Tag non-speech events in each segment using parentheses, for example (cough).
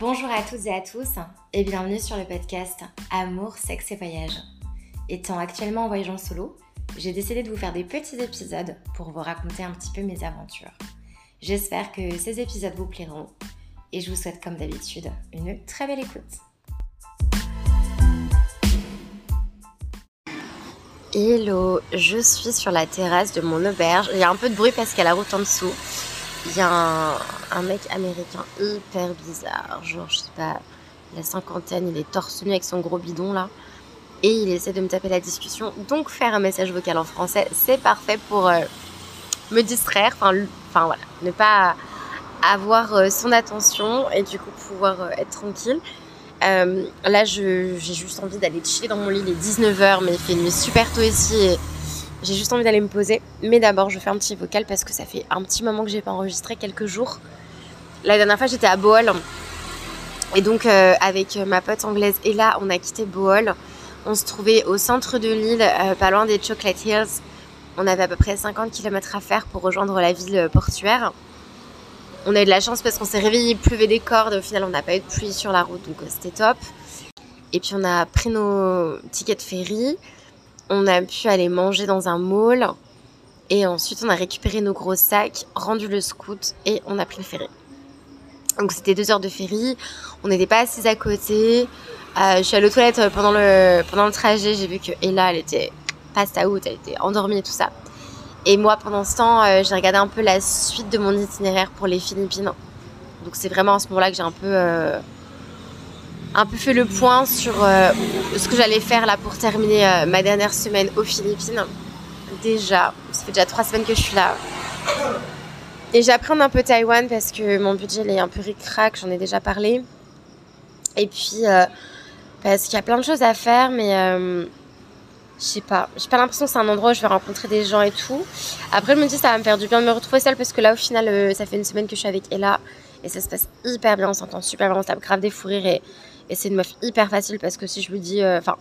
Bonjour à toutes et à tous et bienvenue sur le podcast Amour, sexe et voyage. Étant actuellement en voyage en solo, j'ai décidé de vous faire des petits épisodes pour vous raconter un petit peu mes aventures. J'espère que ces épisodes vous plairont et je vous souhaite comme d'habitude une très belle écoute. Hello, je suis sur la terrasse de mon auberge. Il y a un peu de bruit parce qu'il y a la route en dessous. Il y a un, mec américain hyper bizarre, genre je sais pas, la cinquantaine, il est torse nu avec son gros bidon là, et il essaie de me taper la discussion. Donc faire un message vocal en français, c'est parfait pour euh, me distraire, enfin, voilà, ne pas avoir euh, son attention et du coup pouvoir euh, être tranquille. là, j'ai juste envie d'aller chiller dans mon lit, il est 19h, mais il fait une nuit super tôt ici. J'ai juste envie d'aller me poser. Mais d'abord, je fais un petit vocal parce que ça fait un petit moment que j'ai pas enregistré, quelques jours. La dernière fois, j'étais à Bohol. Et donc, euh, avec ma pote anglaise Ella, on a quitté Bohol. On se trouvait au centre de l'île, euh, pas loin des Chocolate Hills. On avait à peu près 50 km à faire pour rejoindre la ville portuaire. On a eu de la chance parce qu'on s'est réveillé, il pleuvait des cordes. Au final, on n'a pas eu de pluie sur la route, donc euh, c'était top. Et puis, on a pris nos tickets de ferry on a pu aller manger dans un mall. Et ensuite, on a récupéré nos gros sacs, rendu le scout et on a pris le ferry. Donc, c'était deux heures de ferry. On n'était pas assis à côté. Euh, je suis allée aux toilettes pendant le, pendant le trajet. J'ai vu que Ella, elle était passe out, elle était endormie et tout ça. Et moi, pendant ce temps, euh, j'ai regardé un peu la suite de mon itinéraire pour les Philippines. Donc, c'est vraiment à ce moment-là que j'ai un peu. Euh, un peu fait le point sur euh, ce que j'allais faire là pour terminer euh, ma dernière semaine aux Philippines. Déjà, ça fait déjà trois semaines que je suis là. Et j'apprends un peu Taïwan parce que mon budget est un peu ric-rac, j'en ai déjà parlé. Et puis, euh, parce qu'il y a plein de choses à faire, mais je sais pas. J'ai pas l'impression que c'est un endroit où je vais rencontrer des gens et tout. Après, je me dis, ça va me faire du bien de me retrouver seule parce que là, au final, ça fait une semaine que je suis avec Ella et ça se passe hyper bien, on s'entend super bien, on tape grave des fous rires et et c'est une meuf hyper facile parce que si je lui dis, euh, enfin,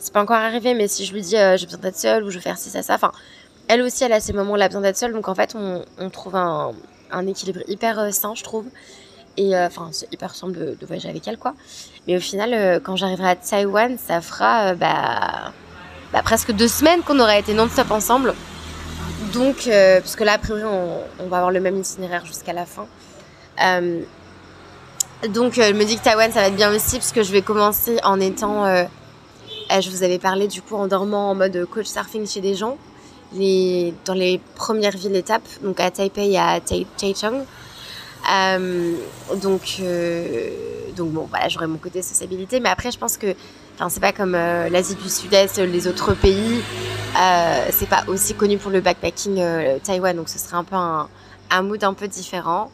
c'est pas encore arrivé, mais si je lui dis euh, j'ai besoin d'être seule ou je veux faire ci, ça, ça, enfin, elle aussi, elle a ces moments où elle a besoin d'être seule. Donc en fait, on, trouve un, équilibre hyper euh, sain, je trouve. Et enfin, c'est hyper simple de, voyager avec elle, quoi. Mais au final, quand j'arriverai à Taïwan, ça fera bah, bah, presque deux semaines qu'on aurait été non-stop ensemble. Donc, parce que là, a priori, on, va avoir le même itinéraire jusqu'à la fin. Donc euh, je me dis que Taïwan ça va être bien aussi parce que je vais commencer en étant, euh, euh, je vous avais parlé du coup en dormant en mode coach surfing chez des gens, dans les premières villes étapes, donc à Taipei et à Taichung. Euh, donc, donc bon, voilà, j'aurai mon côté sociabilité, mais après je pense que, enfin c'est pas comme l'Asie du Sud-Est, les autres pays, c'est pas aussi connu pour le backpacking Taïwan, donc ce serait un peu un mood un peu différent.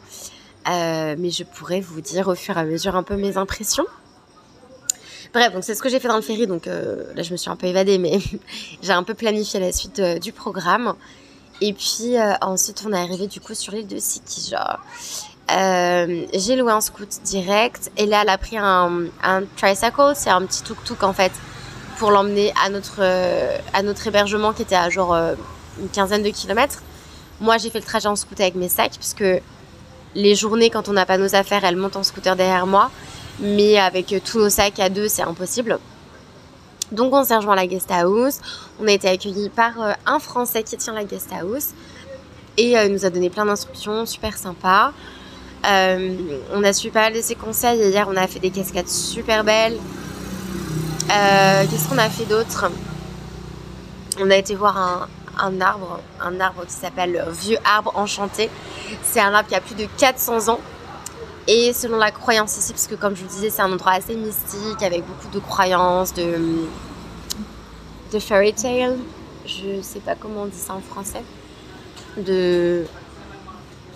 Euh, mais je pourrais vous dire au fur et à mesure un peu mes impressions. Bref, donc c'est ce que j'ai fait dans le ferry, donc euh, là je me suis un peu évadée, mais (laughs) j'ai un peu planifié la suite euh, du programme. Et puis ensuite on est arrivé du coup sur l'île de Sikija. j'ai loué un scoot direct et là elle a pris un, tricycle, c'est un petit tuk-tuk en fait, pour l'emmener à notre, à notre hébergement qui était à genre une quinzaine de kilomètres. Moi j'ai fait le trajet en scooter avec mes sacs puisque les journées, quand on n'a pas nos affaires, elle monte en scooter derrière moi. Mais avec tous nos sacs à deux, c'est impossible. Donc on s'est rejoint à la guest house. On a été accueillis par euh, un Français qui tient la guest house. Et euh, il nous a donné plein d'instructions, super sympa. Euh, on a su pas mal de ses conseils. hier, on a fait des cascades super belles. Qu'est-ce qu'on a fait d'autre? On a été voir un, un arbre, un arbre qui s'appelle Vieux Arbre Enchanté. C'est un arbre qui a plus de 400 ans. Et selon la croyance ici, parce que comme je vous disais, c'est un endroit assez mystique, avec beaucoup de croyances, de, de fairy tale. Je sais pas comment on dit ça en français. De.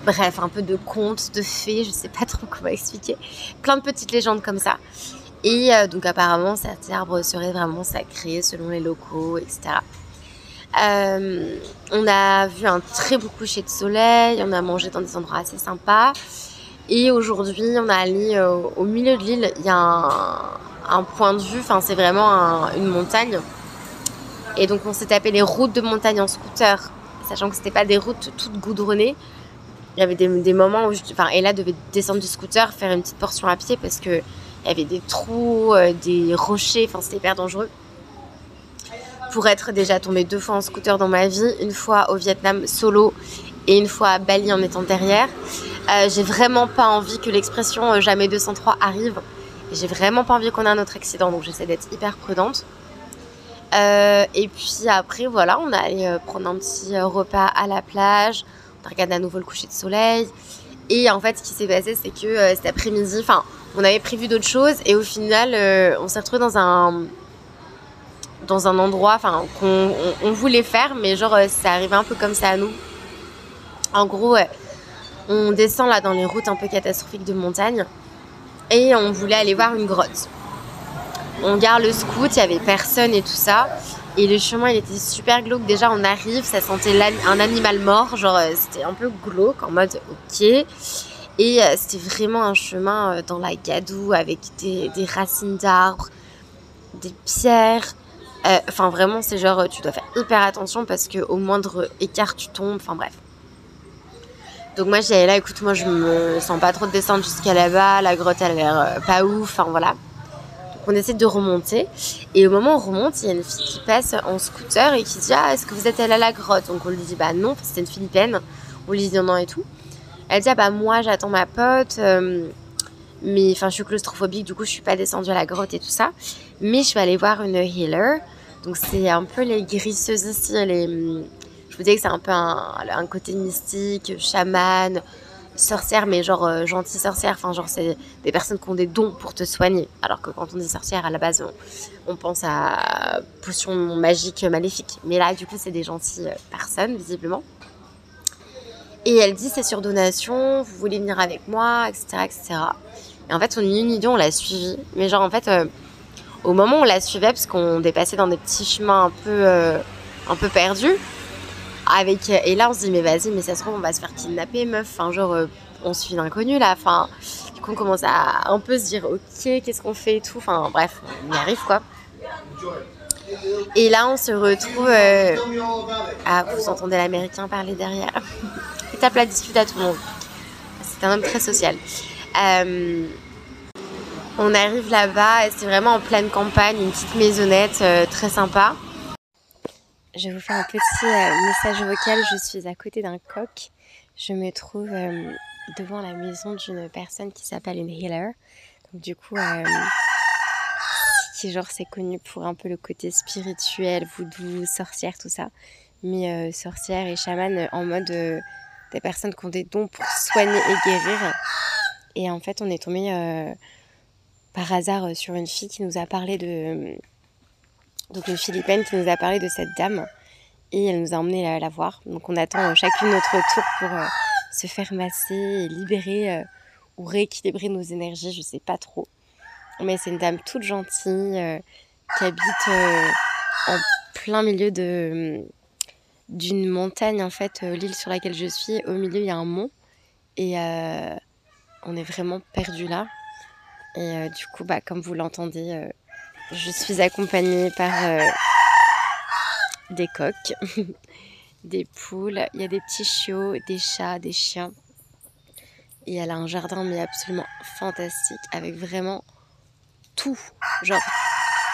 Bref, un peu de contes, de fées, je sais pas trop comment expliquer. Plein de petites légendes comme ça. Et euh, donc apparemment, cet arbre serait vraiment sacré selon les locaux, etc. Euh, on a vu un très beau coucher de soleil, on a mangé dans des endroits assez sympas. Et aujourd'hui, on a allé euh, au milieu de l'île, il y a un, point de vue, enfin c'est vraiment une montagne. Et donc on s'est tapé les routes de montagne en scooter, sachant que c'était pas des routes toutes goudronnées. il y avait des, moments où, je, enfin, Ella devait descendre du scooter, faire une petite portion à pied parce que il y avait des trous, euh, des rochers, enfin, c'était hyper dangereux. Pour être déjà tombée deux fois en scooter dans ma vie, une fois au Vietnam solo et une fois à Bali en étant derrière. Euh, j'ai vraiment pas envie que l'expression jamais 203 arrive. J'ai vraiment pas envie qu'on ait un autre accident, donc j'essaie d'être hyper prudente. Euh, et puis après, voilà, on a allé euh, prendre un petit euh, repas à la plage. On a regardé à nouveau le coucher de soleil. Et en fait, ce qui s'est passé, c'est que cet après-midi, enfin, on avait prévu d'autres choses. Et au final, on s'est retrouvé dans un, dans un endroit enfin, qu'on on, voulait faire, mais genre, ça arrivait un peu comme ça à nous. En gros, on descend là dans les routes un peu catastrophiques de montagne. Et on voulait aller voir une grotte on garde le scout, il y avait personne et tout ça. Et le chemin, il était super glauque. Déjà, on arrive, ça sentait un animal mort. Genre, euh, c'était un peu glauque, en mode ok. Et euh, c'était vraiment un chemin euh, dans la gadoue avec des, racines d'arbres, des pierres. Enfin, vraiment, c'est genre, tu dois faire hyper attention parce qu'au moindre écart, tu tombes. Enfin, bref. Donc, moi, j'allais là, écoute, moi, je me sens pas trop de descendre jusqu'à là-bas. La grotte, elle a l'air pas ouf. Enfin, voilà on essaie de remonter. Et au moment où on remonte, il y a une fille qui passe en scooter et qui dit Ah, est-ce que vous êtes allé à la grotte? Donc on lui dit Bah non, c'était une Philippine. On lui dit non et tout. Elle dit Ah bah moi j'attends ma pote. Euh, mais enfin, je suis claustrophobique, du coup, je suis pas descendue à la grotte et tout ça. Mais je vais aller voir une healer. Donc, c'est un peu les guérisseuses ici. Les... Je vous disais que c'est un peu un, côté mystique, chaman, sorcière, mais genre euh, gentille sorcière. Enfin, genre, c'est des personnes qui ont des dons pour te soigner. Alors que quand on dit sorcière, à la base, on, pense à potion magique maléfique. Mais là, du coup, c'est des gentilles personnes, visiblement. Et elle dit c'est sur donation, vous voulez venir avec moi, etc. etc. Et en fait, on a eu une idée, on l'a suivie. Mais genre, en fait, euh, au moment où on la suivait, parce qu'on dépassait dans des petits chemins un peu, un peu perdus, avec et là on se dit mais vas-y mais ça se trouve on va se faire kidnapper meuf. Enfin genre euh, on suit l'inconnu là. Enfin du coup on commence à un peu se dire ok qu'est-ce qu'on fait et tout. Enfin bref on y arrive quoi. Et là on se retrouve euh, ah vous entendez l'américain parler derrière. (laughs) Il tape la dispute à tout le monde. C'est un homme très social. Euh, on arrive là-bas c'est vraiment en pleine campagne une petite maisonnette très sympa je vais vous faire un petit euh, message vocal. Je suis à côté d'un coq. Je me trouve euh, devant la maison d'une personne qui s'appelle une healer. Donc du coup, euh, qui genre c'est connu pour un peu le côté spirituel, voodoo, sorcière, tout ça. Mais sorcière et chaman en mode des personnes qui ont des dons pour soigner et guérir. Et en fait, on est tombé par hasard sur une fille qui nous a parlé de donc une Philippine qui nous a parlé de cette dame et elle nous a emmené la, la voir. Donc on attend euh, chacune notre tour pour euh, se faire masser et libérer euh, ou rééquilibrer nos énergies, je sais pas trop. Mais c'est une dame toute gentille qui habite en plein milieu de d'une montagne en fait, l'île sur laquelle je suis, au milieu il y a un mont et on est vraiment perdu là. Et du coup, bah, comme vous l'entendez, je suis accompagnée par euh, des coqs, (laughs) des poules, il y a des petits chiots, des chats, des chiens. Et elle a un jardin mais absolument fantastique avec vraiment tout, genre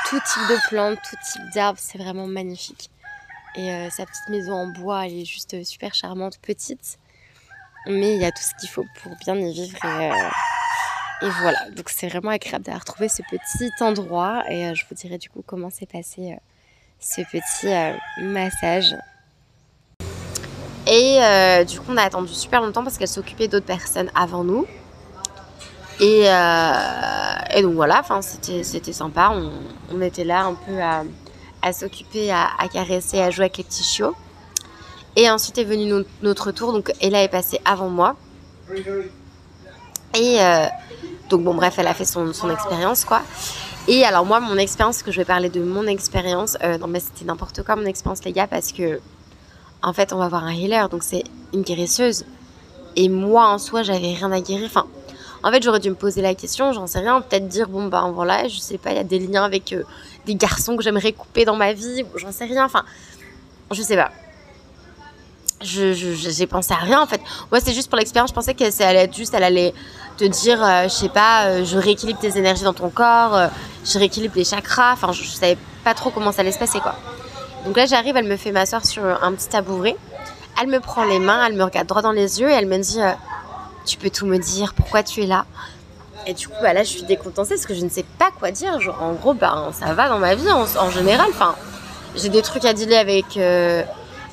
tout type de plantes, tout type d'arbres, c'est vraiment magnifique. Et euh, sa petite maison en bois, elle est juste super charmante, petite, mais il y a tout ce qu'il faut pour bien y vivre et, euh, et voilà, donc c'est vraiment agréable d'avoir trouvé ce petit endroit et euh, je vous dirai du coup comment s'est passé euh, ce petit euh, massage. Et du coup on a attendu super longtemps parce qu'elle s'occupait d'autres personnes avant nous. Et, donc voilà, c'était sympa, on, était là un peu à, s'occuper, à, caresser, à jouer avec les petits chiots. Et ensuite est venu notre tour, donc Ella est passée avant moi. Et donc bon bref, elle a fait son, expérience quoi. Et alors moi, mon expérience, que je vais parler de mon expérience, euh, non mais c'était n'importe quoi mon expérience les gars, parce que en fait on va voir un healer, donc c'est une guérisseuse. Et moi en soi, j'avais rien à guérir. Enfin, en fait j'aurais dû me poser la question, j'en sais rien, peut-être dire bon ben voilà, je sais pas, il y a des liens avec euh, des garçons que j'aimerais couper dans ma vie, j'en sais rien. Enfin, je sais pas. Je, j'ai pensé à rien en fait. Moi, c'est juste pour l'expérience. Je pensais qu'elle allait être juste, elle allait te dire, euh, je sais pas, euh, je rééquilibre tes énergies dans ton corps, euh, je rééquilibre les chakras. Enfin, je, savais pas trop comment ça allait se passer quoi. Donc là, j'arrive, elle me fait m'asseoir sur un petit tabouret. Elle me prend les mains, elle me regarde droit dans les yeux et elle me dit, tu peux tout me dire, pourquoi tu es là? Et du coup, bah là, je suis décontenancée parce que je ne sais pas quoi dire. Genre, en gros, bah, ça va dans ma vie en, en général. Enfin, j'ai des trucs à dealer avec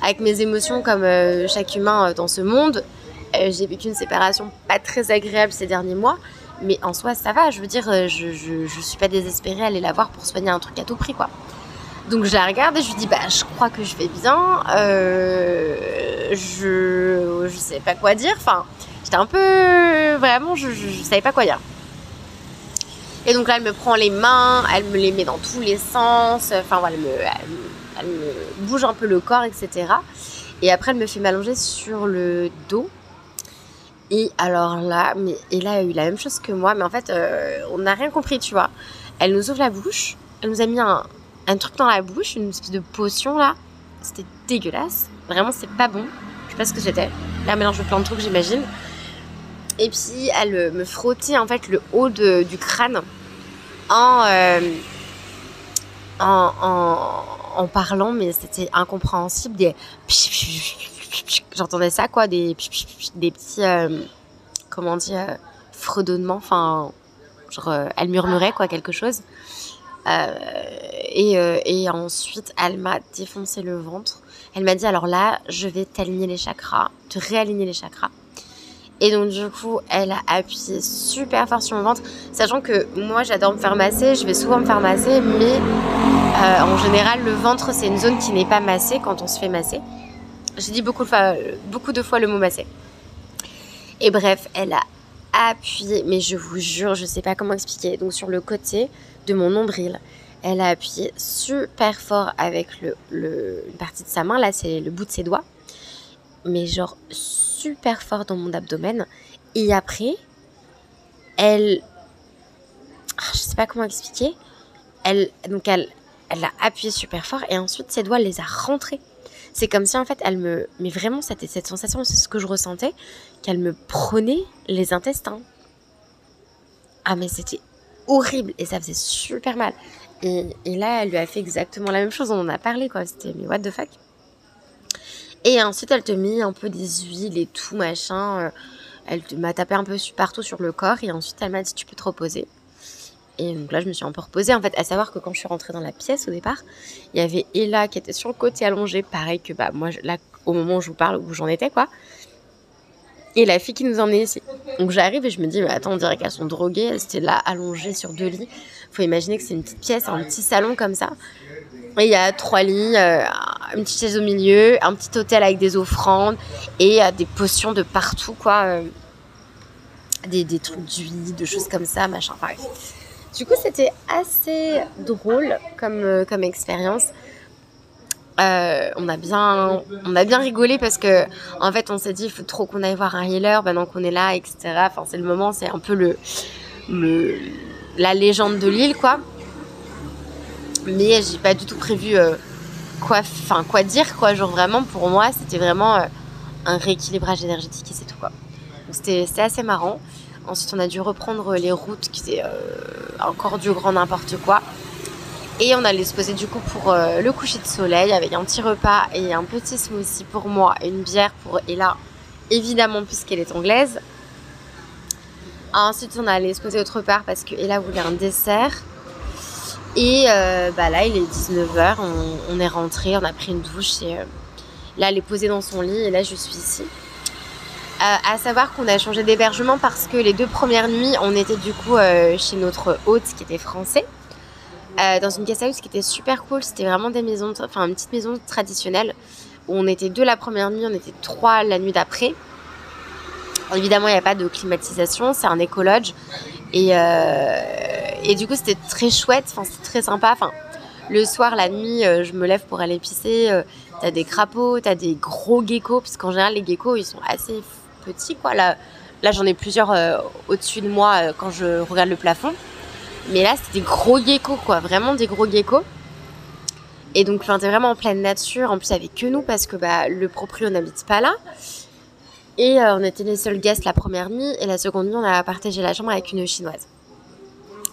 avec mes émotions comme euh, chaque humain euh, dans ce monde. Euh, j'ai vécu une séparation pas très agréable ces derniers mois, mais en soi ça va. Je veux dire, je, je, suis pas désespérée à aller la voir pour soigner un truc à tout prix quoi. Donc je la regarde et je lui dis bah je crois que je vais bien. je je sais pas quoi dire. Enfin j'étais un peu vraiment je, savais pas quoi dire. Et donc là elle me prend les mains, elle me les met dans tous les sens. Enfin voilà elle me elle bouge un peu le corps, etc. Et après, elle me fait m'allonger sur le dos. Et alors là, mais, et là, elle a eu la même chose que moi, mais en fait, euh, on n'a rien compris, tu vois. Elle nous ouvre la bouche, elle nous a mis un, truc dans la bouche, une espèce de potion là. C'était dégueulasse. Vraiment, c'est pas bon. Je sais pas ce que c'était. Un mélange de plein de trucs, j'imagine. Et puis, elle euh, me frottait en fait le haut du crâne en, euh, en, en parlant, mais c'était incompréhensible. Des j'entendais ça quoi, des des petits euh, comment dire fredonnements. Enfin, genre euh, elle murmurait quoi quelque chose. Euh, et, et ensuite, elle m'a défoncé le ventre. Elle m'a dit alors là, je vais t'aligner les chakras, te réaligner les chakras. Et donc du coup, elle a appuyé super fort sur mon ventre, sachant que moi j'adore me faire masser, je vais souvent me faire masser, mais euh, en général le ventre c'est une zone qui n'est pas massée quand on se fait masser. J'ai dit beaucoup de, fois, fois le mot masser. Et bref, elle a appuyé, mais je vous jure, je sais pas comment expliquer, donc sur le côté de mon nombril, elle a appuyé super fort avec le, une partie de sa main, là c'est le bout de ses doigts, mais genre super fort dans mon abdomen. Et après, elle. Ah, je sais pas comment expliquer. Elle, donc elle, elle a appuyé super fort et ensuite ses doigts les a rentrés. C'est comme si en fait elle me. Mais vraiment, c'était cette sensation, c'est ce que je ressentais, qu'elle me prenait les intestins. Ah, mais c'était horrible et ça faisait super mal. Et, et, là, elle lui a fait exactement la même chose. On en a parlé quoi. C'était mais what the fuck? Et ensuite, elle te met un peu des huiles et tout, machin. Euh, elle m'a tapé un peu partout sur le corps. Et ensuite, elle m'a dit, tu peux te reposer. Et donc là, je me suis un peu reposée. En fait, à savoir que quand je suis rentrée dans la pièce au départ, il y avait Ella qui était sur le côté allongé, pareil que bah, moi, là, au moment où je vous parle, où j'en étais, quoi. Et la fille qui nous emmenait ici. Donc j'arrive et je me dis, mais attends, on dirait qu'elles sont droguées. Elles étaient là, allongées sur deux lits. Faut imaginer que c'est une petite pièce, un petit salon comme ça. Et il y a trois lits, euh, une petite chaise au milieu, un petit hôtel avec des offrandes et euh, des potions de partout, quoi. Euh, des, des, trucs d'huile, de choses comme ça, machin, pareil. Du coup, c'était assez drôle comme, comme expérience. on a bien on a bien rigolé parce que en fait on s'est dit il faut trop qu'on aille voir un healer maintenant qu'on est là etc enfin c'est le moment c'est un peu le, le la légende de l'île quoi mais j'ai pas du tout prévu euh, quoi, enfin quoi dire quoi. Genre vraiment pour moi c'était vraiment euh, un rééquilibrage énergétique et c'est tout quoi. C'était assez marrant. Ensuite on a dû reprendre les routes qui étaient euh, encore du grand n'importe quoi. Et on allait se poser du coup pour le coucher de soleil avec un petit repas et un petit smoothie pour moi une bière pour Ella, évidemment puisqu'elle est anglaise. Ensuite on allait se poser autre part parce que Ella voulait un dessert. Et euh, bah là, il est 19h, on, est rentré, on a pris une douche et euh, là, elle est posée dans son lit et là, je suis ici. Euh, à savoir qu'on a changé d'hébergement parce que les deux premières nuits, on était du coup chez notre hôte qui était français, dans une guest house qui était super cool. C'était vraiment des maisons, enfin une petite maison traditionnelle où on était deux la première nuit, on était trois la nuit d'après. Évidemment, il n'y a pas de climatisation, c'est un écologe. Et, et du coup, c'était très chouette, enfin, c'était très sympa. Enfin, le soir, la nuit, euh, je me lève pour aller pisser. Euh, t'as des crapauds, t'as des gros geckos, puisqu'en général, les geckos, ils sont assez petits, quoi. Là, là j'en ai plusieurs euh, au-dessus de moi quand je regarde le plafond. Mais là, c'était des gros geckos, quoi. Vraiment des gros geckos. Et donc, enfin, t'es vraiment en pleine nature. En plus, avec que nous parce que bah, le proprio n'habite pas là. Et euh, on était les seuls guests la première nuit. Et la seconde nuit, on a partagé la chambre avec une chinoise.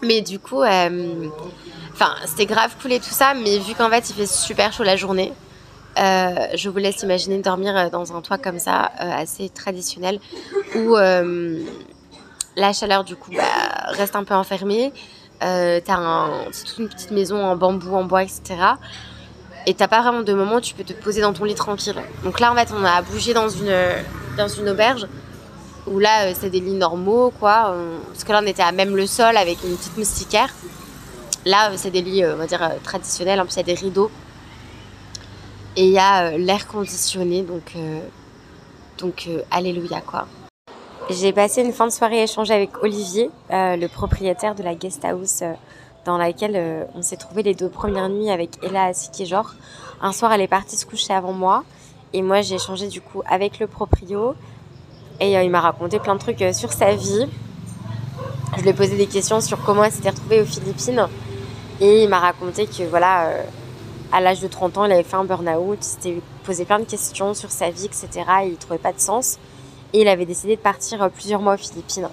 Mais du coup, euh, enfin, c'était grave cool et tout ça. Mais vu qu'en fait, il fait super chaud la journée, euh, je vous laisse imaginer dormir dans un toit comme ça, assez traditionnel, où la chaleur, du coup, bah, reste un peu enfermée. T'as un, toute une petite maison en bambou, en bois, etc et t'as pas vraiment de moment où tu peux te poser dans ton lit tranquille. Donc là, en fait, on a bougé dans une, dans une auberge où là, euh, c'est des lits normaux, quoi. Parce que là, on était à même le sol avec une petite moustiquaire. Là, euh, c'est des lits, euh, on va dire, traditionnels. En plus, il y a des rideaux. Et il y a l'air conditionné, donc, donc alléluia, quoi. J'ai passé une fin de soirée échangée avec Olivier, le propriétaire de la guest house dans laquelle on s'est trouvé les deux premières nuits avec Ella genre. Un soir, elle est partie se coucher avant moi. Et moi, j'ai échangé du coup avec le proprio. Et euh, il m'a raconté plein de trucs euh, sur sa vie. Je lui ai posé des questions sur comment elle s'était retrouvée aux Philippines. Et il m'a raconté que voilà, à l'âge de 30 ans, il avait fait un burn-out. Il s'était posé plein de questions sur sa vie, etc. Et il trouvait pas de sens. Et il avait décidé de partir plusieurs mois aux Philippines.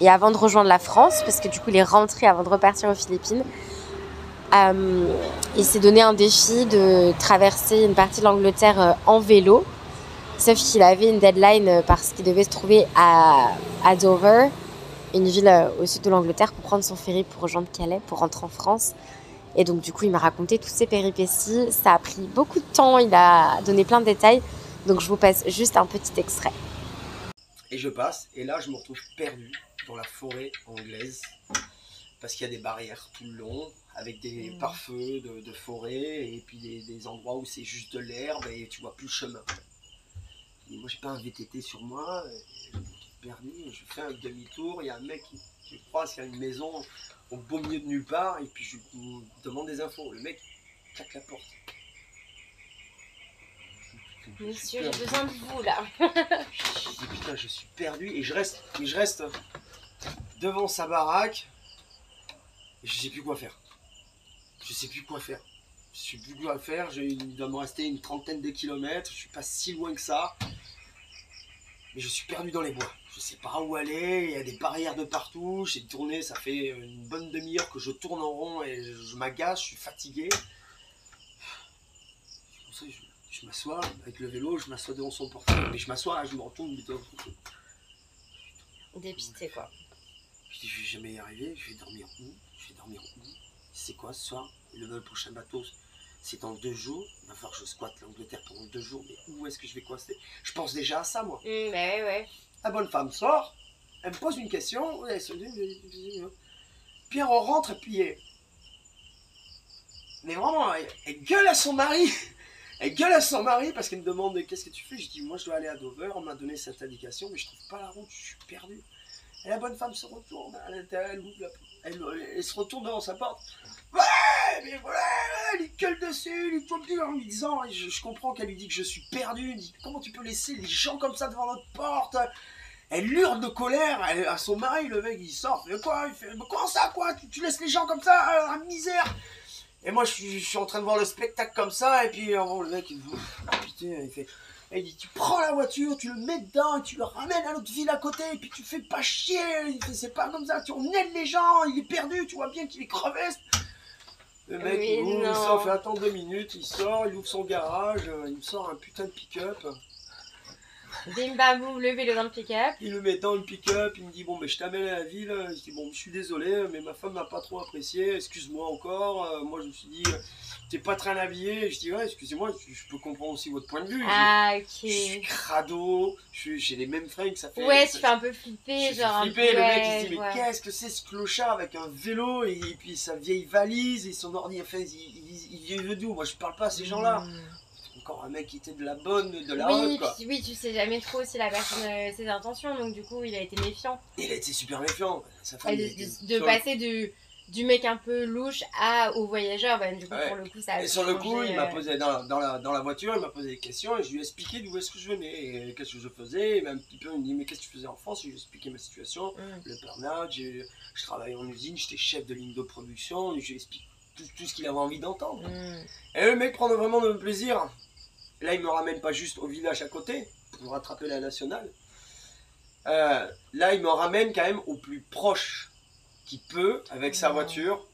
Et avant de rejoindre la France, parce que du coup il est rentré avant de repartir aux Philippines, euh, il s'est donné un défi de traverser une partie de l'Angleterre euh, en vélo. Sauf qu'il avait une deadline euh, parce qu'il devait se trouver à, Dover, une ville au sud de l'Angleterre, pour prendre son ferry pour rejoindre Calais, pour rentrer en France. Et donc du coup il m'a raconté toutes ces péripéties. Ça a pris beaucoup de temps, il a donné plein de détails. Donc je vous passe juste un petit extrait. Et je passe, et là je me retrouve perdu dans la forêt anglaise parce qu'il y a des barrières tout le long avec des mmh. pare-feux de, forêt et puis des, endroits où c'est juste de l'herbe et tu vois plus le chemin. Et moi j'ai pas un VTT sur moi, je suis perdu, je fais un demi-tour, il y a un mec qui, qui croise qu'il y a une maison au beau milieu de nulle part et puis je lui demande des infos. Le mec claque la porte. Monsieur, j'ai besoin de vous là. je dis putain, je suis perdu et je reste, et je reste devant sa baraque. Et je sais plus quoi faire. Je sais plus quoi faire. Je sais plus quoi faire. Il doit me rester une trentaine de kilomètres. Je suis pas si loin que ça. Mais je suis perdu dans les bois. Je sais pas où aller. Il y a des barrières de partout. J'ai tourné. Ça fait une bonne demi-heure que je tourne en rond et je, m'agace. Je suis fatigué. Je, m'assois avec le vélo. Je m'assois devant son portail. Mais je m'assois. Je me retourne. Dépité quoi. Je dis, je vais jamais y arriver, je vais dormir où? Je vais dormir où? C'est quoi ce soir? Le prochain bateau, c'est dans deux jours. Il va falloir que je squatte l'Angleterre pendant deux jours, mais où est-ce que je vais coincer? Je pense déjà à ça, moi. Mmh, ouais, ouais. La bonne femme sort, elle me pose une question, puis on rentre, et puis. Mais vraiment, elle, gueule à son mari (laughs) Elle gueule à son mari parce qu'elle me demande qu'est-ce que tu fais? Je dis, moi je dois aller à Dover, on m'a donné cette indication, mais je trouve pas la route, je suis perdu. Et la bonne femme se retourne à l'intérieur, elle, se retourne devant sa porte. Ouais, mais voilà, elle lui gueule dessus, lui tombe en lui disant, je, comprends qu'elle lui dit que je suis perdu, dit, comment tu peux laisser les gens comme ça devant notre porte? Elle hurle de colère à son mari, le mec il sort, mais quoi Il fait, comment ça quoi tu, laisses les gens comme ça, à la misère? Et moi je suis, en train de voir le spectacle comme ça, et puis oh, le mec il, putain, il fait, et il dit, tu prends la voiture, tu le mets dedans, et tu le ramènes à l'autre ville à côté, et puis tu fais pas chier. C'est pas comme ça, tu aide les gens, il est perdu, tu vois bien qu'il est crevé. Le mec, il, ouvre, il sort, fait attendre deux minutes, il sort, il ouvre son garage, euh, il me sort un putain de pick-up. Bim bam boum, le vélo dans le pick-up. Il le met dans le pick-up, il me dit bon mais je t'amène à la ville. Je dis bon je suis désolé mais ma femme m'a pas trop apprécié, excuse-moi encore. Euh, moi je me suis dit t'es pas très habillé. Je dis ouais excusez-moi, je, peux comprendre aussi votre point de vue. Ah ok. Je suis crado, j'ai les mêmes fringues, ça fait. Ouais tu fais un peu flipper, genre. Flipper, le mec il se dit mais qu'est-ce que c'est ce clochard avec un vélo et, puis sa vieille valise et son ordi, enfin il, il, il, vient d'où Moi je parle pas à ces gens-là. Hmm encore un mec qui était de la bonne, de la oui, oui, tu sais jamais trop si la personne euh, ses intentions, donc du coup il a été méfiant. Il a été super méfiant. de, passer du, du mec un peu louche à, au voyageur, ben, du coup pour le coup ça a Et sur le coup, il m'a euh, posé dans la, dans, la, dans la voiture, il m'a posé des questions et je lui ai expliqué d'où est-ce que je venais, qu'est-ce que je faisais. Et un petit peu, il me dit mais qu'est-ce que tu faisais en France? Je lui ai expliqué ma situation, mm. le burn-out, je travaillais en usine, j'étais chef de ligne de production, je lui ai expliqué tout, tout ce qu'il avait envie d'entendre. Mm. Et le mec prend vraiment de plaisir. Là, il me ramène pas juste au village à côté pour rattraper la nationale. Euh, là, il me ramène quand même au plus proche qu'il peut avec sa voiture.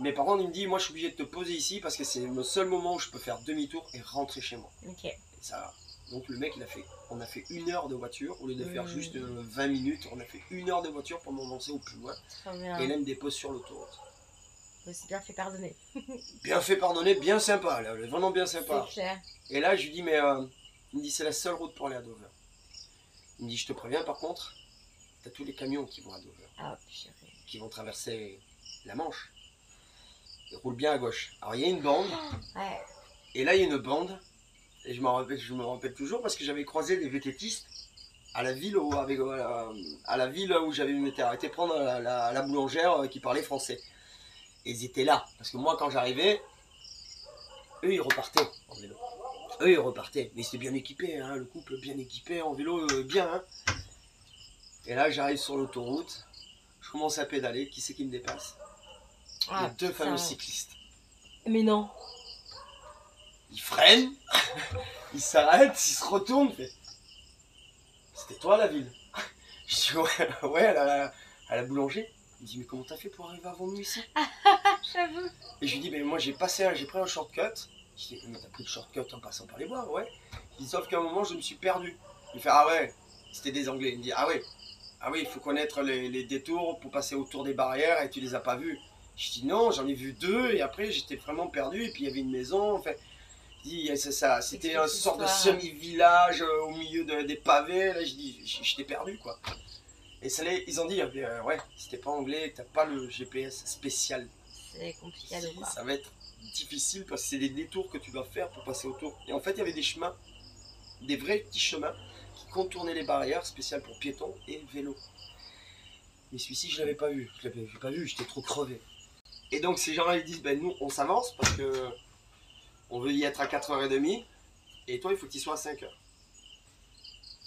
Mais par contre, il me dit Moi, je suis obligé de te poser ici parce que c'est le seul moment où je peux faire demi-tour et rentrer chez moi. Ok. Et ça, donc, le mec, il a fait, on a fait une heure de voiture au lieu de faire Mm. juste euh, 20 minutes. On a fait une heure de voiture pour m'avancer au plus loin. Et là, il me dépose sur l'autoroute. Bien fait pardonner. (laughs) Bien fait pardonner, bien sympa, là, vraiment bien sympa. C'est clair. Et là, je lui dis, mais euh, il me dit, c'est la seule route pour aller à Dover. Il me dit, je te préviens, par contre, t'as tous les camions qui vont à Dover, Ah, purée. qui vont traverser la Manche. Ils roulent bien à gauche. Alors, il y a une bande, (gasps) Ouais. et là, il y a une bande, et je me rappelle, je me rappelle toujours parce que j'avais croisé des vététistes à la ville où, avec, euh, à la ville où j'avais m'étais arrêté prendre la, la- la boulangère euh, qui parlait français. Ils étaient là, parce que moi, quand j'arrivais, eux, ils repartaient en vélo. Eux, ils repartaient, mais ils étaient bien équipés, hein, le couple bien équipé en vélo, euh, bien. hein. Et là, j'arrive sur l'autoroute, je commence à pédaler, qui c'est qui me dépasse? Les Ah, deux putain. fameux cyclistes. Mais non. Il freine, (laughs) il s'arrête, il se retourne, il fait C'était toi la ville? (laughs) Je dis Ouais, ouais à, la, à la boulangerie. Il me dit Mais comment t'as fait pour arriver avant nous ici J'avoue. Et je lui dis Mais moi j'ai passé, j'ai pris un shortcut. Je dis Mais t'as pris le shortcut en passant par les bois Ouais. Il dit Sauf qu'à un moment je me suis perdu. Il fait Ah ouais, c'était des Anglais. Il me dit Ah ouais, ah oui, il faut connaître les, les détours pour passer autour des barrières et tu les as pas vus. Je dis non, j'en ai vu deux et après j'étais vraiment perdu et puis il y avait une maison. Enfin, dis, c'est ça, c'était une sorte de semi-village euh, au milieu de- des pavés. Là, je dis, j'étais perdu quoi. Et ça, les- ils ont dit, euh, ouais, si t'es pas anglais, t'as pas le GPS spécial. C'est compliqué à le voir. Ça va être difficile parce que c'est des détours que tu dois faire pour passer autour. Et en fait, il y avait des chemins, des vrais petits chemins qui contournaient les barrières spéciales pour piétons et vélos. Mais celui-ci, je l'avais pas vu. Je l'avais pas vu, j'étais trop crevé. Et donc, ces gens-là, ils disent, ben nous, on s'avance parce que on veut y être à 4h30 et toi, il faut que tu sois à 5h.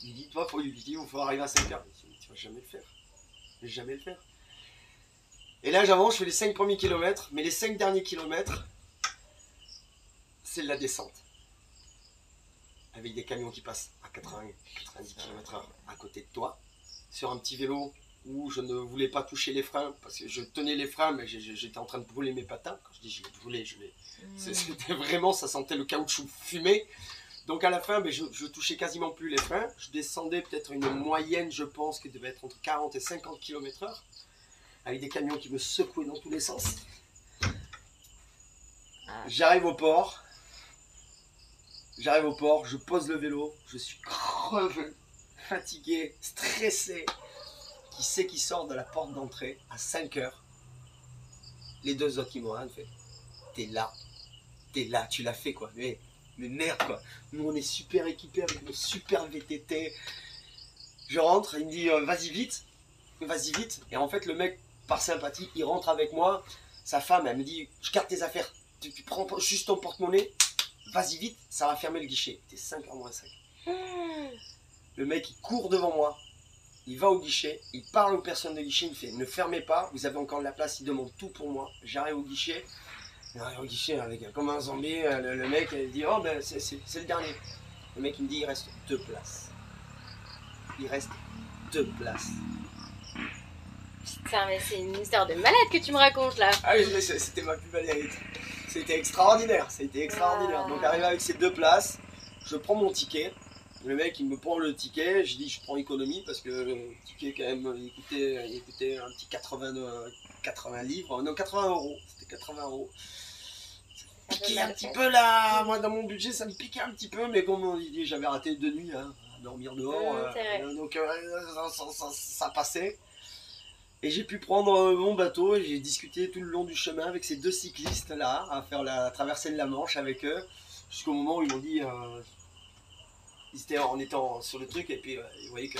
Il dit, toi, faut, il dit, il faut arriver à 5h. Tu vas jamais le faire. Je vais jamais le faire. Et là, j'avance, je fais les 5 premiers kilomètres, mais les 5 derniers kilomètres, c'est de la descente. Avec des camions qui passent à 80, 90 km/h à côté de toi, sur un petit vélo où je ne voulais pas toucher les freins, parce que je tenais les freins, mais j'étais en train de brûler mes patins. Quand je dis je les brûlais, je les, c'est- Mm. C'était vraiment, ça sentait le caoutchouc fumé. Donc à la fin, ben, je, je touchais quasiment plus les freins. Je descendais peut-être une moyenne, je pense, qui devait être entre 40 et 50 km/h. Avec des camions qui me secouaient dans tous les sens. Ah. J'arrive au port. J'arrive au port, je pose le vélo. Je suis crevé, fatigué, stressé. Qui sait qui sort de la porte d'entrée à 5 heures? Les deux autres qui m'ont rien fait. T'es là. T'es là, tu l'as fait quoi. Mais, mais merde quoi. Nous on est super équipés avec nos super VTT. Je rentre, il me dit euh, vas-y vite. Vas-y vite. Et en fait le mec, par sympathie, il rentre avec moi. Sa femme, elle me dit je garde tes affaires. Tu, prends juste ton porte-monnaie. Vas-y vite, ça va fermer le guichet. T'es 5h moins 5. Le mec il court devant moi. Il va au guichet, il parle aux personnes de guichet, il fait ne fermez pas, vous avez encore de la place, il demande tout pour moi. J'arrive au guichet, au guichet avec comme un zombie, euh, le, le mec il dit oh ben c'est, le dernier. Le mec il me dit il reste deux places. Il reste deux places. Putain, mais c'est une histoire de malade que tu me racontes là. Ah oui, mais c'était ma plus belle hérite. C'était extraordinaire, c'était extraordinaire. Ah. Donc arrivé avec ces deux places, je prends mon ticket. Le mec il me prend le ticket, je dis je prends économie parce que le ticket quand même il coûtait, il coûtait un petit 80, euh, 80 livres, non 80 euros, c'était 80 euros. Piquait un petit peu là, moi dans mon budget ça me piquait un petit peu, mais comme on dit j'avais raté deux nuits hein, à dormir dehors, Mmh, euh, vrai. euh, donc euh, ça, ça- ça- ça passait. Et j'ai pu prendre euh, mon bateau et j'ai discuté tout le long du chemin avec ces deux cyclistes là, à faire la traversée de la Manche avec eux, jusqu'au moment où ils m'ont dit. euh, ils étaient en étant sur le truc et puis ils voyaient que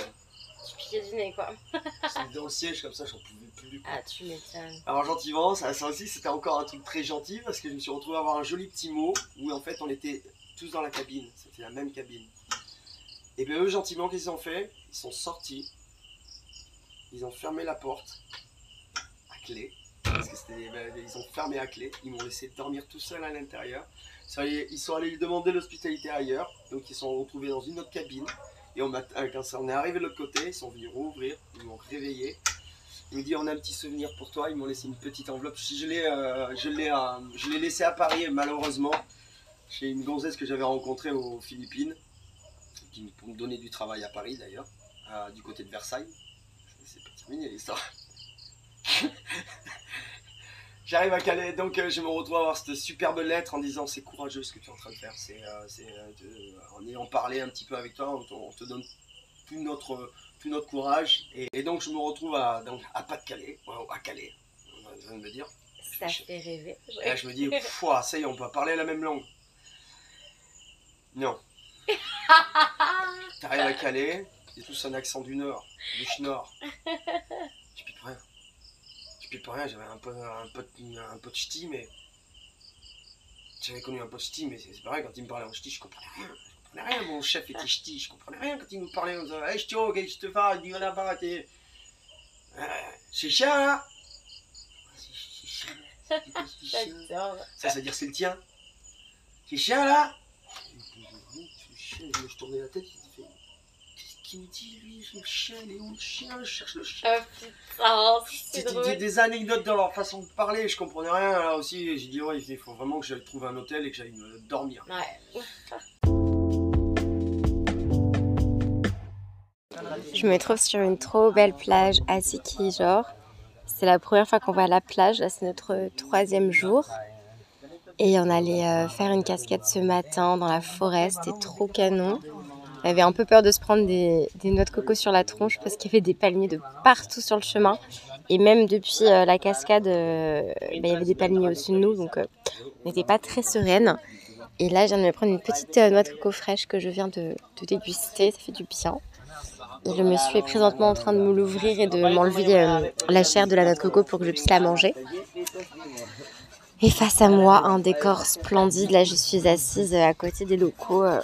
Tu piquais du nez quoi. j'étais dans le siège comme ça, j'en pouvais plus. quoi. Ah, tu m'étonnes. Alors gentiment, ça, ça aussi c'était encore un truc très gentil parce que je me suis retrouvé à avoir un joli petit mot où en fait on était tous dans la cabine, c'était la même cabine. Et bien eux gentiment qu'est-ce qu'ils ont fait? Ils sont sortis, ils ont fermé la porte à clé Parce que c'était- ben, ils ont fermé à clé, ils m'ont laissé dormir tout seul à l'intérieur. Ils sont allés- Ils sont allés lui demander l'hospitalité ailleurs, donc ils se sont retrouvés dans une autre cabine. Et on on est arrivé de l'autre côté, ils sont venus rouvrir, ils m'ont réveillé. Ils m'ont dit on a un petit souvenir pour toi, ils m'ont laissé une petite enveloppe. Je l'ai euh, je l'ai, euh, je l'ai laissé à Paris malheureusement. Chez une gonzesse que j'avais rencontrée aux Philippines, qui me donner du travail à Paris d'ailleurs, euh, du côté de Versailles. C'est pas terminé l'histoire. (laughs) J'arrive à Calais, donc euh, je me retrouve à avoir cette superbe lettre en disant c'est courageux ce que tu es en train de faire. C'est, euh, euh, en ayant parlé un petit peu avec toi, on te, on te donne tout notre, tout notre courage. Et, et donc je me retrouve à, donc, à Calais, ouais, à Calais, on vient de me dire. Ça fait rêver. Et là je me dis, Pouah, ça y est, on peut parler la même langue. Non. (laughs) T'arrives à Calais, c'est tous un accent du Nord, du Nord. Je pipe rien. Je pipe rien, j'avais un peu, un de- un de ch'ti, mais. J'avais connu un peu de ch'ti, mais c'est pareil, quand il me parlait en ch'ti, je comprenais rien. Je comprenais rien, mon chef était ch'ti, je comprenais rien quand il nous parlait. On disait, hey ch'tio, qu'est-ce que tu fais dit là-bas, t'es. Euh, C'est chien là C'est chien. C'est chien. J'adore. Ça, ça veut dire c'est le tien. C'est chien là je me la tête, qu'il me dit lui chien, il est où le chien Je cherche le chien. Putain, c'est C'était drôle. des, des anecdotes dans leur façon de parler, je comprenais rien là aussi. J'ai dit, ouais, il faut vraiment que j'aille trouver un hôtel et que j'aille dormir. Ouais. Je me trouve sur une trop belle plage à Sikijor. C'est la première fois qu'on va à la plage, là c'est notre troisième jour. Et on allait euh, faire une cascade ce matin dans la forêt, c'était trop canon. On avait un peu peur de se prendre des, noix de coco sur la tronche parce qu'il y avait des palmiers de partout sur le chemin. Et même depuis euh, la cascade, euh, bah, il y avait des palmiers au-dessus de nous, donc euh, on n'était pas très sereine. Et là, je viens de me prendre une petite noix de coco fraîche que je viens de, déguster, ça fait du bien. Et le monsieur est présentement en train de me l'ouvrir et de m'enlever la chair de la noix de coco pour que je puisse la manger. Et face à moi, un décor splendide. Là, je suis assise à côté des locaux, euh,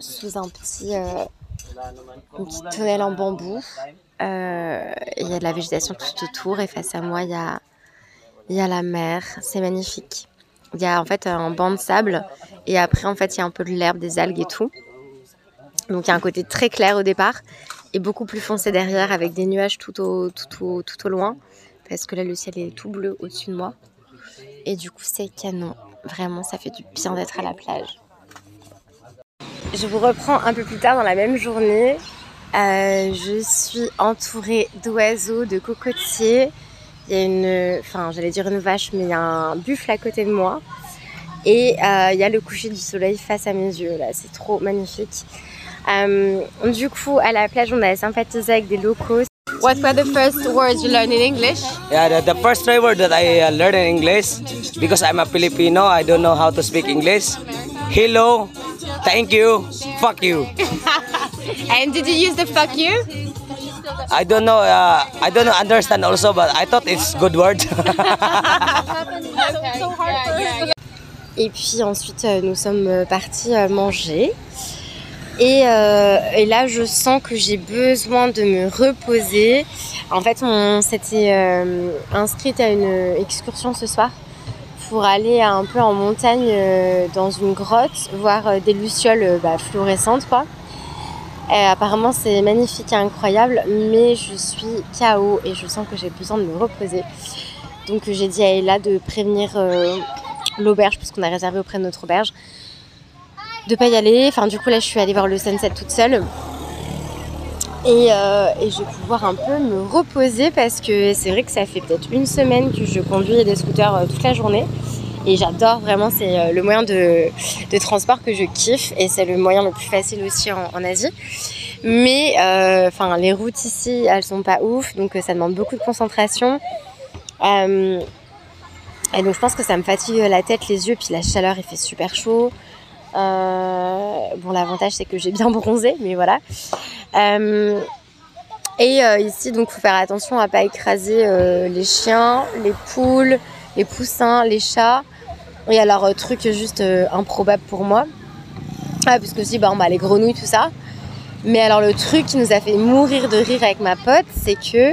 sous un petit, euh, en bambou. Euh, il y a de la végétation tout autour. Et face à moi, il y a, la mer. C'est magnifique. Il y a en fait un banc de sable. Et après, en fait, il y a un peu de l'herbe, des algues et tout. Donc, il y a un côté très clair au départ et beaucoup plus foncé derrière avec des nuages tout au loin. Parce que là, le ciel est tout bleu au-dessus de moi. Et du coup, c'est canon. Vraiment, ça fait du bien d'être à la plage. Je vous reprends un peu plus tard dans la même journée. Euh, je suis entourée d'oiseaux, de cocotiers. Il y a une, enfin, j'allais dire une vache, mais il y a un buffle à côté de moi. Et euh, il y a le coucher du soleil face à mes yeux. Là, c'est trop magnifique. Euh, du coup, à la plage, on a sympathisé avec des locaux. What were the first words you learned in English? Yeah, the, the first three words that I uh, learned in English, because I'm a Filipino, I don't know how to speak English. Hello, thank you, fuck you. (laughs) And did you use the fuck you? I don't know, uh, I don't understand also, but I thought it's good word. (laughs) Et puis ensuite, euh, nous sommes euh, partis euh, manger. Et, euh, et là, je sens que j'ai besoin de me reposer. En fait, on s'était euh, inscrite à une excursion ce soir pour aller un peu en montagne euh, dans une grotte, voir euh, des lucioles bah, fluorescentes, quoi. Apparemment, c'est magnifique et incroyable, mais je suis KO et je sens que j'ai besoin de me reposer. Donc, j'ai dit à Ella de prévenir l'auberge, puisqu'on a réservé auprès de notre auberge, de pas y aller. Enfin, du coup, là, je suis allée voir le sunset toute seule. Et, euh, et je vais pouvoir un peu me reposer parce que c'est vrai que ça fait peut-être une semaine que je conduis des scooters euh, toute la journée. Et j'adore vraiment, c'est euh, le moyen de, de transport que je kiffe et c'est le moyen le plus facile aussi en, Asie. Mais les routes ici, elles sont pas ouf, donc ça demande beaucoup de concentration. Et donc je pense que ça me fatigue la tête, les yeux, puis la chaleur, il fait super chaud. Euh, bon, l'avantage c'est que j'ai bien (laughs) bronzé, mais voilà. Euh, et euh, ici, donc, faut faire attention à pas écraser les chiens, les poules, les poussins, les chats. Et alors, truc juste improbable pour moi. Ah, parce que si, bah, les grenouilles, tout ça. Mais alors, le truc qui nous a fait mourir de rire avec ma pote, c'est que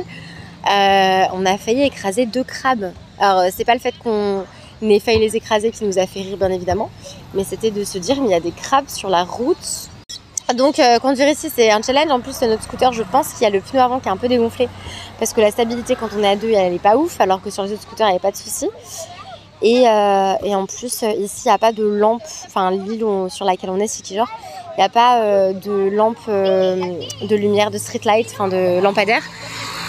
on a failli écraser deux crabes. Alors c'est pas le fait qu'on ait failli les écraser qui nous a fait rire bien évidemment, mais c'était de se dire mais il y a des crabes sur la route. Donc conduire ici c'est un challenge. En plus notre scooter je pense qu'il y a le pneu avant qui est un peu dégonflé parce que la stabilité quand on est à deux elle est pas ouf alors que sur les autres scooters il n'y avait pas de souci. Et, en plus ici il n'y a pas de lampe, enfin l'île sur laquelle on est City genre il n'y a pas euh, de lampe euh, de lumière, de street light, enfin de lampadaire.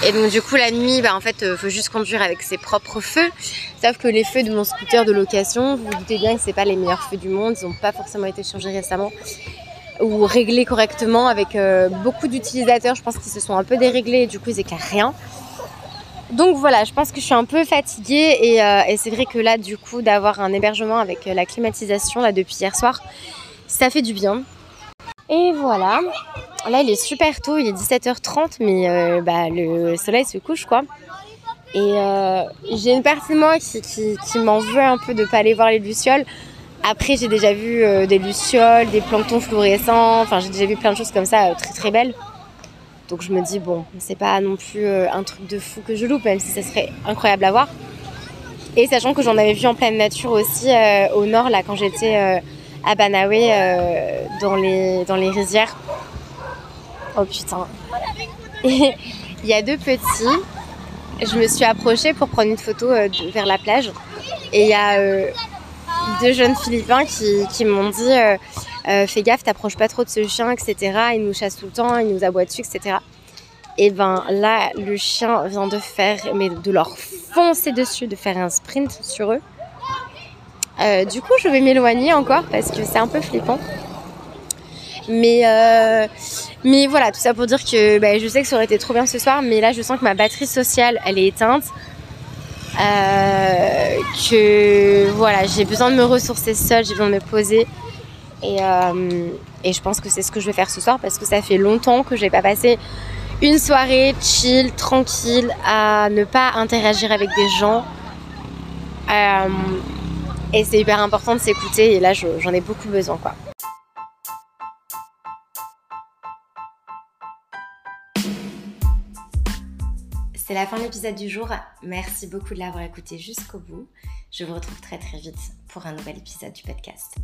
Et donc du coup la nuit, bah, en fait, euh, faut juste conduire avec ses propres feux. Sauf que les feux de mon scooter de location, vous vous doutez bien que c'est pas les meilleurs feux du monde. Ils n'ont pas forcément été changés récemment ou réglés correctement avec beaucoup d'utilisateurs. Je pense qu'ils se sont un peu déréglés et du coup ils éclairent rien. Donc voilà, je pense que je suis un peu fatiguée et, et c'est vrai que là du coup d'avoir un hébergement avec la climatisation là depuis hier soir, ça fait du bien. Et voilà. Là, il est super tôt, il est 17h30, mais euh, bah, le soleil se couche, quoi. Et euh, j'ai une partie de moi qui, m'en veut un peu de ne pas aller voir les lucioles. Après, j'ai déjà vu euh, des lucioles, des planctons fluorescents, enfin, j'ai déjà vu plein de choses comme ça, très très belles. Donc je me dis, bon, c'est pas non plus un truc de fou que je loupe, même si ça serait incroyable à voir. Et sachant que j'en avais vu en pleine nature aussi au nord, là, quand j'étais à Banawe euh, dans, les, dans les rizières. Oh putain. (laughs) il y a deux petits. Je me suis approchée pour prendre une photo euh, vers la plage. Et il y a euh, deux jeunes Philippins qui, m'ont dit Fais gaffe, t'approches pas trop de ce chien, etc. Il nous chasse tout le temps, il nous aboie dessus, etc. Et ben là, le chien vient de faire, mais de leur foncer dessus, de faire un sprint sur eux. Euh, du coup, je vais m'éloigner encore parce que c'est un peu flippant. Mais, euh, voilà, tout ça pour dire que bah, je sais que ça aurait été trop bien ce soir, mais là je sens que ma batterie sociale elle est éteinte. Euh, que voilà, j'ai besoin de me ressourcer seule, j'ai besoin de me poser. Et, je pense que c'est ce que je vais faire ce soir parce que ça fait longtemps que j'ai pas passé une soirée chill, tranquille, à ne pas interagir avec des gens. Et c'est hyper important de s'écouter et là j'en ai beaucoup besoin quoi. C'est la fin de l'épisode du jour. Merci beaucoup de l'avoir écouté jusqu'au bout. Je vous retrouve très très vite pour un nouvel épisode du podcast.